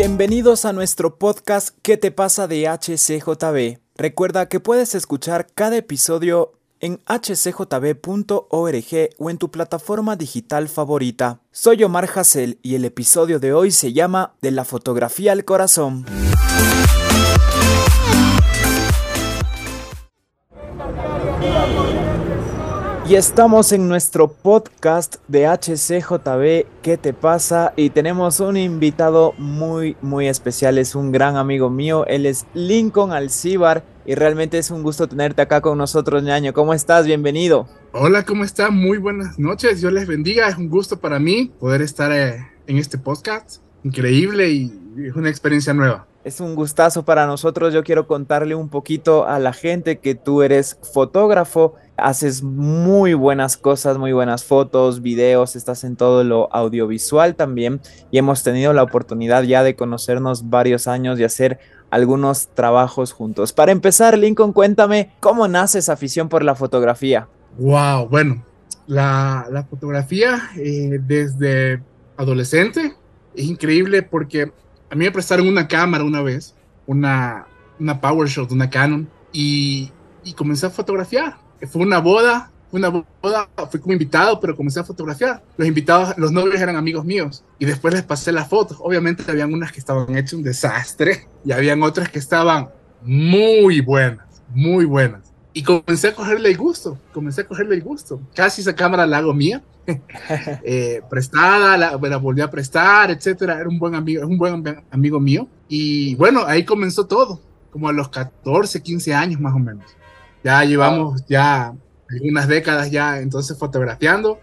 Bienvenidos a nuestro podcast ¿Qué te pasa de HCJB? Recuerda que puedes escuchar cada episodio en hcjb.org o en tu plataforma digital favorita. Soy Omar Hassel y el episodio de hoy se llama De la fotografía al corazón. Y estamos en nuestro podcast de HCJB, ¿qué te pasa? Y tenemos un invitado muy, muy especial, es un gran amigo mío, él es Lincoln Alcibar y realmente es un gusto tenerte acá con nosotros, ñaño. ¿Cómo estás? Bienvenido. Hola, ¿cómo estás? Muy buenas noches, Dios les bendiga, es un gusto para mí poder estar eh, en este podcast, increíble y es una experiencia nueva. Es un gustazo para nosotros. Yo quiero contarle un poquito a la gente que tú eres fotógrafo, haces muy buenas cosas, muy buenas fotos, videos, estás en todo lo audiovisual también y hemos tenido la oportunidad ya de conocernos varios años y hacer algunos trabajos juntos. Para empezar, Lincoln, cuéntame cómo nace esa afición por la fotografía. Wow, bueno, la, la fotografía eh, desde adolescente es increíble porque a mí me prestaron una cámara una vez, una, una PowerShot, una Canon, y, y comencé a fotografiar. Fue una boda, una boda, fui como invitado, pero comencé a fotografiar. Los invitados, los novios eran amigos míos, y después les pasé las fotos. Obviamente habían unas que estaban hechas un desastre, y habían otras que estaban muy buenas, muy buenas. Y comencé a cogerle el gusto, comencé a cogerle el gusto. Casi esa cámara la hago mía, eh, prestada, la, la, volví a prestar, etcétera. Era un buen amigo, es un buen amigo mío. Y bueno, ahí comenzó todo, como a los 14, 15 años más o menos. Ya llevamos ya algunas décadas ya entonces fotografiando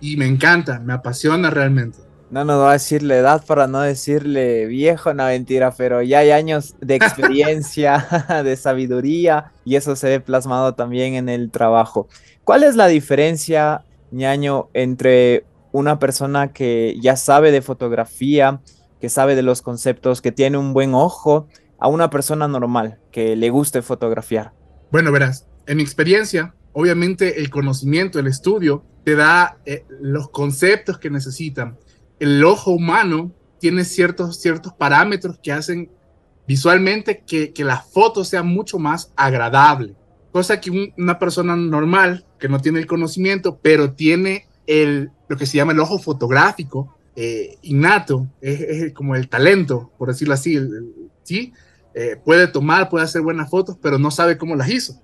y me encanta, me apasiona realmente. No nos va a decir la edad para no decirle viejo, no mentira, pero ya hay años de experiencia, de sabiduría y eso se ve plasmado también en el trabajo. ¿Cuál es la diferencia ñaño entre una persona que ya sabe de fotografía, que sabe de los conceptos, que tiene un buen ojo, a una persona normal que le guste fotografiar? Bueno, verás, en mi experiencia, obviamente el conocimiento, el estudio, te da eh, los conceptos que necesitan. El ojo humano tiene ciertos, ciertos parámetros que hacen visualmente que, que la foto sea mucho más agradable. Cosa que un, una persona normal que no tiene el conocimiento, pero tiene el, lo que se llama el ojo fotográfico eh, innato, es, como el talento, por decirlo así, el, ¿sí? Eh, puede tomar, puede hacer buenas fotos, pero no sabe cómo las hizo,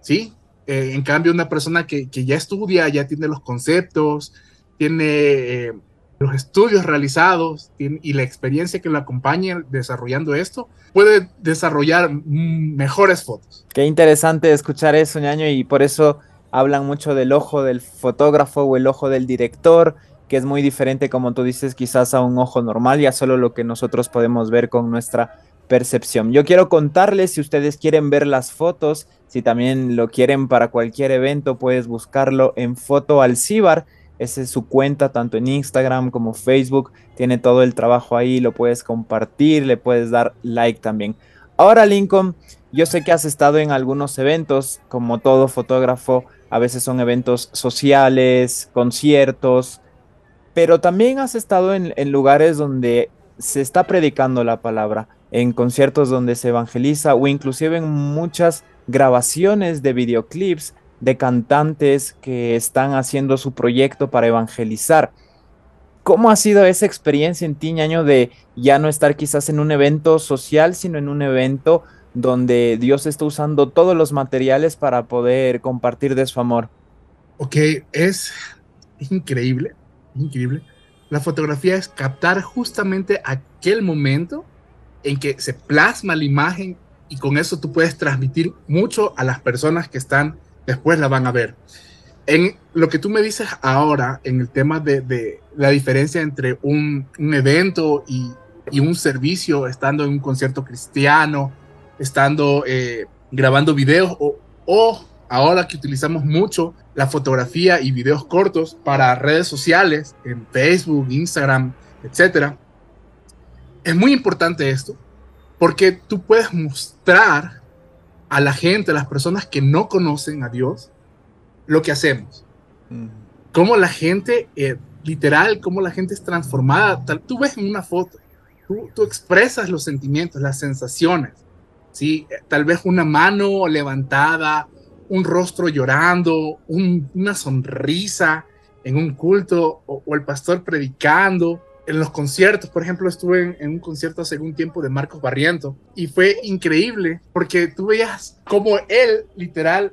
¿sí? Eh, en cambio, una persona que, que, ya estudia, ya tiene los conceptos, tiene eh, los estudios realizados y la experiencia que lo acompaña desarrollando esto, puede desarrollar mejores fotos. Qué interesante escuchar eso, ñaño, y por eso hablan mucho del ojo del fotógrafo o el ojo del director, que es muy diferente, como tú dices, quizás a un ojo normal, ya solo lo que nosotros podemos ver con nuestra percepción. Yo quiero contarles, si ustedes quieren ver las fotos, si también lo quieren para cualquier evento, puedes buscarlo en Foto Alcibar. Esa es su cuenta, tanto en Instagram como Facebook. Tiene todo el trabajo ahí, lo puedes compartir, le puedes dar like también. Ahora, Lincoln, yo sé que has estado en algunos eventos, como todo fotógrafo, a veces son eventos sociales, conciertos, pero también has estado en, en lugares donde se está predicando la palabra, en conciertos donde se evangeliza o inclusive en muchas grabaciones de videoclips de cantantes que están haciendo su proyecto para evangelizar. ¿Cómo ha sido esa experiencia en ti, ñaño, de ya no estar quizás en un evento social, sino en un evento donde Dios está usando todos los materiales para poder compartir de su amor? Ok, es, es increíble, increíble. La fotografía es captar justamente aquel momento en que se plasma la imagen y con eso tú puedes transmitir mucho a las personas que están después la van a ver. En lo que tú me dices ahora, en el tema de, la diferencia entre un, evento y, y, un servicio, estando en un concierto cristiano, estando eh, grabando videos o, o ahora que utilizamos mucho la fotografía y videos cortos para redes sociales, en Facebook, Instagram, etcétera, es muy importante esto porque tú puedes mostrar a la gente, a las personas que no conocen a Dios, lo que hacemos. Mm. Cómo la gente, eh, literal, cómo la gente es transformada. Tal, tú ves en una foto tú, tú expresas los sentimientos, las sensaciones, ¿sí? Tal vez una mano levantada, un rostro llorando, una sonrisa en un culto o, el pastor predicando. En los conciertos, por ejemplo, estuve en, un concierto hace algún tiempo de Marcos Barriento y fue increíble porque tú veías como él, literal,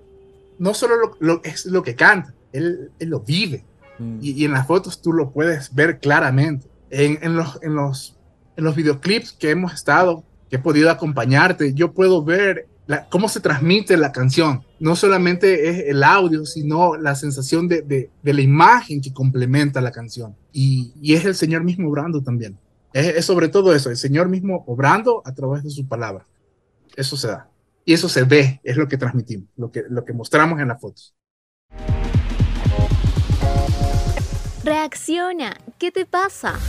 no solo lo, es lo que canta, él, él lo vive. Mm. Y, en las fotos tú lo puedes ver claramente. En, en, los, en, los, en los videoclips que hemos estado, que he podido acompañarte, yo puedo ver cómo se transmite la canción. No solamente es el audio, sino la sensación de, de, la imagen que complementa la canción. Y, y, es el Señor mismo obrando también. Es, sobre todo eso, el Señor mismo obrando a través de su palabra. Eso se da. Y eso se ve, es lo que transmitimos, lo que, lo que mostramos en las fotos. Reacciona, ¿qué te pasa?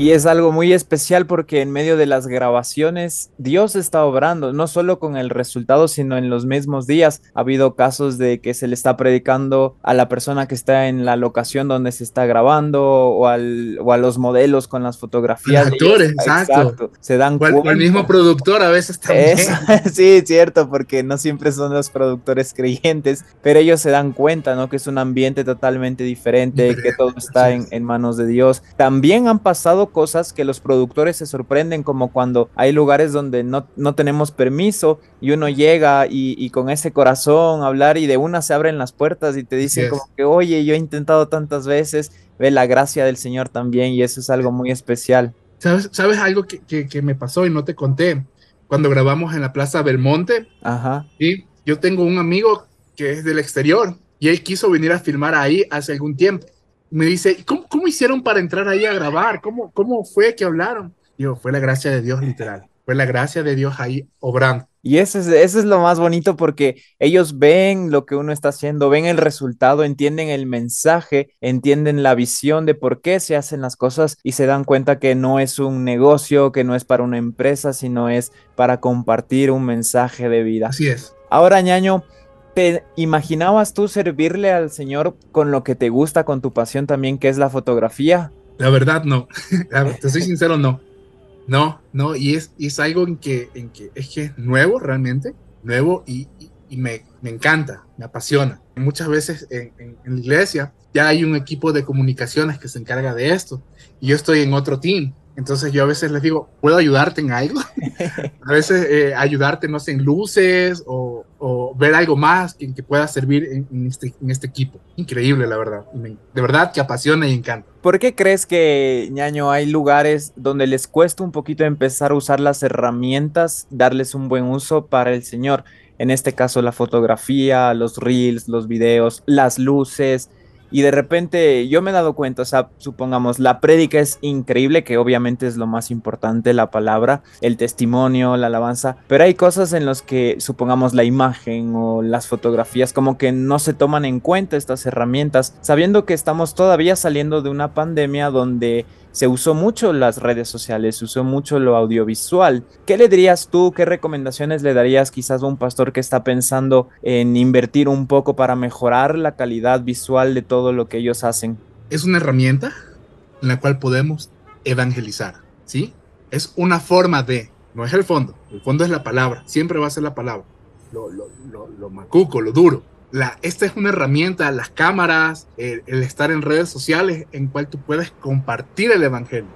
Y es algo muy especial porque en medio de las grabaciones Dios está obrando, no solo con el resultado, sino en los mismos días. Ha habido casos de que se le está predicando a la persona que está en la locación donde se está grabando o, al, o a los modelos con las fotografías. actores, exacto. Se dan cuenta. el mismo productor a veces también. sí, cierto, porque no siempre son los productores creyentes, pero ellos se dan cuenta, ¿no? Que es un ambiente totalmente diferente, que todo está en, en manos de Dios. También han pasado cosas que los productores se sorprenden, como cuando hay lugares donde no, no tenemos permiso y uno llega y, con ese corazón hablar y de una se abren las puertas y te dicen como que, oye, yo he intentado tantas veces, ve la gracia del Señor también y eso es algo muy especial. ¿Sabes, sabes algo que, que, me pasó y no te conté? Cuando grabamos en la Plaza Belmonte, Ajá. ¿sí? yo tengo un amigo que es del exterior y él quiso venir a filmar ahí hace algún tiempo me dice, ¿cómo, ¿cómo, hicieron para entrar ahí a grabar? ¿Cómo, ¿Cómo fue que hablaron? Digo, fue la gracia de Dios, literal. Fue la gracia de Dios ahí obrando. Y eso es, eso es lo más bonito porque ellos ven lo que uno está haciendo, ven el resultado, entienden el mensaje, entienden la visión de por qué se hacen las cosas y se dan cuenta que no es un negocio, que no es para una empresa, sino es para compartir un mensaje de vida. Así es. Ahora, ñaño, ¿Te imaginabas tú servirle al Señor con lo que te gusta, con tu pasión también, que es la fotografía? La verdad, no. Te soy sincero, no. No, no. Y es, es algo en que, en que es que es nuevo realmente, nuevo y, y, me, me, encanta, me apasiona. Muchas veces en, en, en, la iglesia ya hay un equipo de comunicaciones que se encarga de esto y yo estoy en otro team. Entonces yo a veces les digo, ¿puedo ayudarte en algo? a veces eh, ayudarte, no sé, en luces o, ver algo más que, que pueda servir en, este, en este equipo. Increíble, la verdad. de verdad que apasiona y encanta. ¿Por qué crees que, ñaño, hay lugares donde les cuesta un poquito empezar a usar las herramientas, darles un buen uso para el Señor? En este caso, la fotografía, los reels, los videos, las luces y de repente yo me he dado cuenta, o sea, supongamos, la prédica es increíble, que obviamente es lo más importante, la palabra, el testimonio, la alabanza, pero hay cosas en las que, supongamos, la imagen o las fotografías, como que no se toman en cuenta estas herramientas, sabiendo que estamos todavía saliendo de una pandemia donde se usó mucho las redes sociales, se usó mucho lo audiovisual. ¿Qué le dirías tú, qué recomendaciones le darías quizás a un pastor que está pensando en invertir un poco para mejorar la calidad visual de todo lo que ellos hacen? Es una herramienta en la cual podemos evangelizar, ¿sí? Es una forma de, no es el fondo, el fondo es la palabra, siempre va a ser la palabra, lo, lo, lo, lo macuco, lo duro, esta es una herramienta, las cámaras, el, estar en redes sociales en cual tú puedes compartir el evangelio,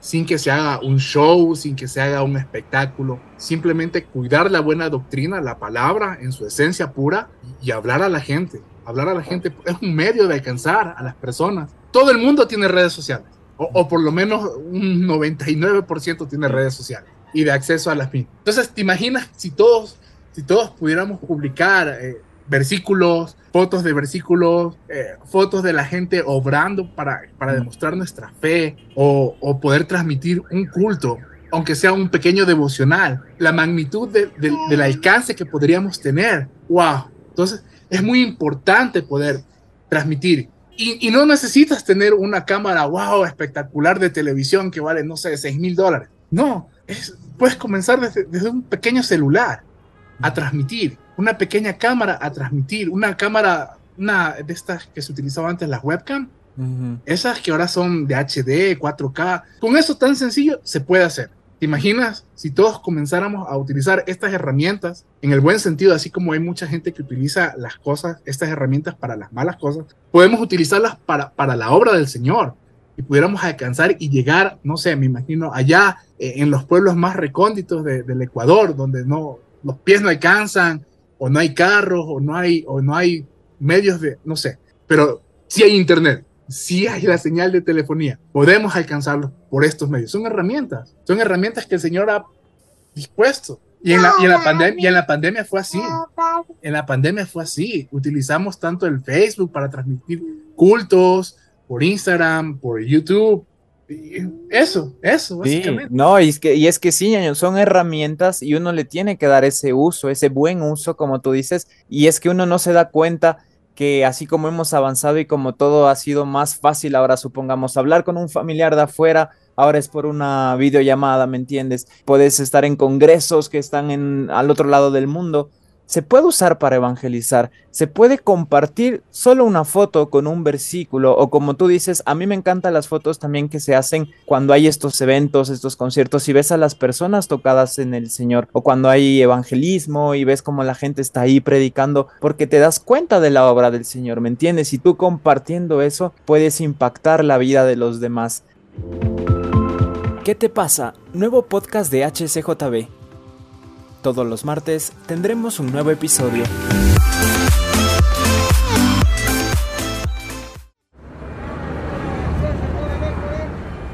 sin que se haga un show, sin que se haga un espectáculo, simplemente cuidar la buena doctrina, la palabra en su esencia pura y, hablar a la gente. Hablar a la gente es un medio de alcanzar a las personas. Todo el mundo tiene redes sociales, o, por lo menos un 99% tiene redes sociales y de acceso a las mismas. Entonces, ¿te imaginas si todos, si todos pudiéramos publicar eh, versículos, fotos de versículos, eh, fotos de la gente obrando para, para demostrar nuestra fe o, o, poder transmitir un culto, aunque sea un pequeño devocional, la magnitud del alcance que podríamos tener. ¡Wow! Entonces, es muy importante poder transmitir. Y, y no necesitas tener una cámara, wow, espectacular de televisión que vale, no sé, 6 mil dólares. No, es, puedes comenzar desde, desde un pequeño celular a transmitir una pequeña cámara a transmitir, una cámara una de estas que se utilizaba antes, las webcam. Esas que ahora son de HD, 4K. Con eso tan sencillo se puede hacer. ¿Te imaginas si todos comenzáramos a utilizar estas herramientas en el buen sentido, así como hay mucha gente que utiliza las cosas, estas herramientas para las malas cosas? Podemos utilizarlas para, para la obra del Señor y pudiéramos alcanzar y llegar, no sé, me imagino, allá eh, en los pueblos más recónditos del Ecuador, donde no, los pies no alcanzan, o no hay carros, o no hay, o no hay medios de, no sé, pero sí hay internet, sí hay la señal de telefonía, podemos alcanzarlo por estos medios. Son herramientas, son herramientas que el Señor ha dispuesto. Y en, la, y en la, pandemia, y en la pandemia fue así. En la pandemia fue así. Utilizamos tanto el Facebook para transmitir cultos, por Instagram, por YouTube. Eso, eso, básicamente. no, y es que, y es que sí, son herramientas y uno le tiene que dar ese uso, ese buen uso, como tú dices, y es que uno no se da cuenta que así como hemos avanzado y como todo ha sido más fácil ahora, supongamos, hablar con un familiar de afuera, ahora es por una videollamada, ¿me entiendes? Puedes estar en congresos que están en, al otro lado del mundo. Se puede usar para evangelizar, se puede compartir solo una foto con un versículo o como tú dices, a mí me encantan las fotos también que se hacen cuando hay estos eventos, estos conciertos y ves a las personas tocadas en el Señor o cuando hay evangelismo y ves como la gente está ahí predicando porque te das cuenta de la obra del Señor, ¿me entiendes? Y tú compartiendo eso puedes impactar la vida de los demás. ¿Qué te pasa? Nuevo podcast de HCJB. Todos los martes tendremos un nuevo episodio.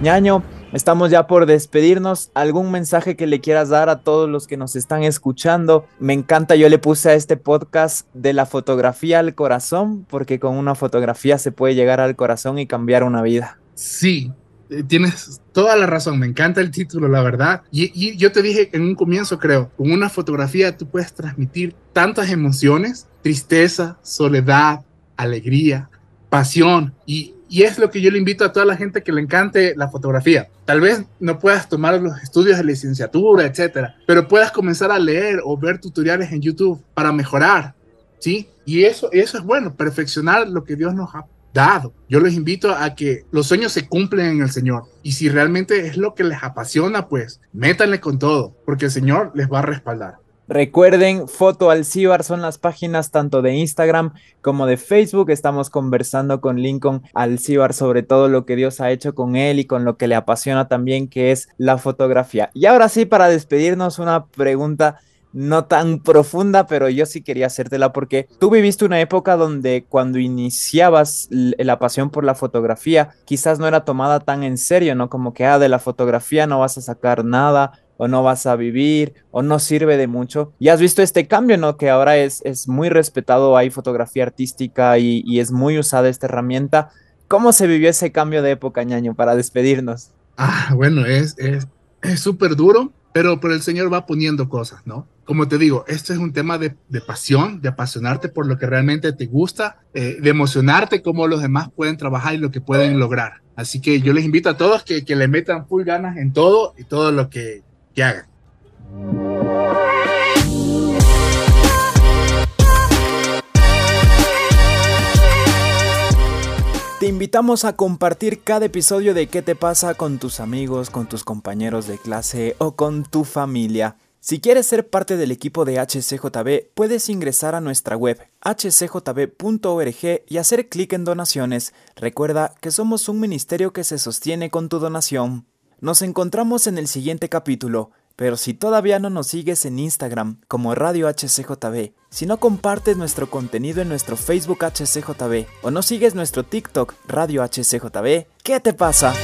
ñaño, estamos ya por despedirnos. ¿Algún mensaje que le quieras dar a todos los que nos están escuchando? Me encanta, yo le puse a este podcast de la fotografía al corazón, porque con una fotografía se puede llegar al corazón y cambiar una vida. Sí, tienes toda la razón, me encanta el título, la verdad. Y, yo te dije en un comienzo, creo, con una fotografía tú puedes transmitir tantas emociones, tristeza, soledad, alegría, pasión. Y, y es lo que yo le invito a toda la gente que le encante la fotografía. Tal vez no puedas tomar los estudios de licenciatura, etcétera, pero puedas comenzar a leer o ver tutoriales en YouTube para mejorar, ¿sí? Y eso, eso es bueno, perfeccionar lo que Dios nos ha dado. Yo les invito a que los sueños se cumplen en el Señor. Y si realmente es lo que les apasiona, pues métanle con todo, porque el Señor les va a respaldar. Recuerden, Foto Alcibar son las páginas tanto de Instagram como de Facebook. Estamos conversando con Lincoln Alcibar sobre todo lo que Dios ha hecho con él y con lo que le apasiona también, que es la fotografía. Y ahora sí, para despedirnos, una pregunta no tan profunda, pero yo sí quería hacértela porque tú viviste una época donde cuando iniciabas la pasión por la fotografía, quizás no era tomada tan en serio, ¿no? Como que, ah, de la fotografía no vas a sacar nada o no vas a vivir o no sirve de mucho. Y has visto este cambio, ¿no? Que ahora es, es muy respetado, hay fotografía artística y, es muy usada esta herramienta. ¿Cómo se vivió ese cambio de época, ñaño, para despedirnos? Ah, bueno, es súper es, duro, pero, pero el Señor va poniendo cosas, ¿no? Como te digo, esto es un tema de, de pasión, de apasionarte por lo que realmente te gusta, eh, de emocionarte cómo los demás pueden trabajar y lo que pueden lograr. Así que yo les invito a todos que, que le metan full ganas en todo y todo lo que, te invitamos a compartir cada episodio de qué te pasa con tus amigos, con tus compañeros de clase o con tu familia. Si quieres ser parte del equipo de HCJB, puedes ingresar a nuestra web hcjb.org y hacer clic en donaciones. Recuerda que somos un ministerio que se sostiene con tu donación. Nos encontramos en el siguiente capítulo, pero si todavía no nos sigues en Instagram como Radio HCJB, si no compartes nuestro contenido en nuestro Facebook HCJB o no sigues nuestro TikTok Radio HCJB, ¿qué te pasa?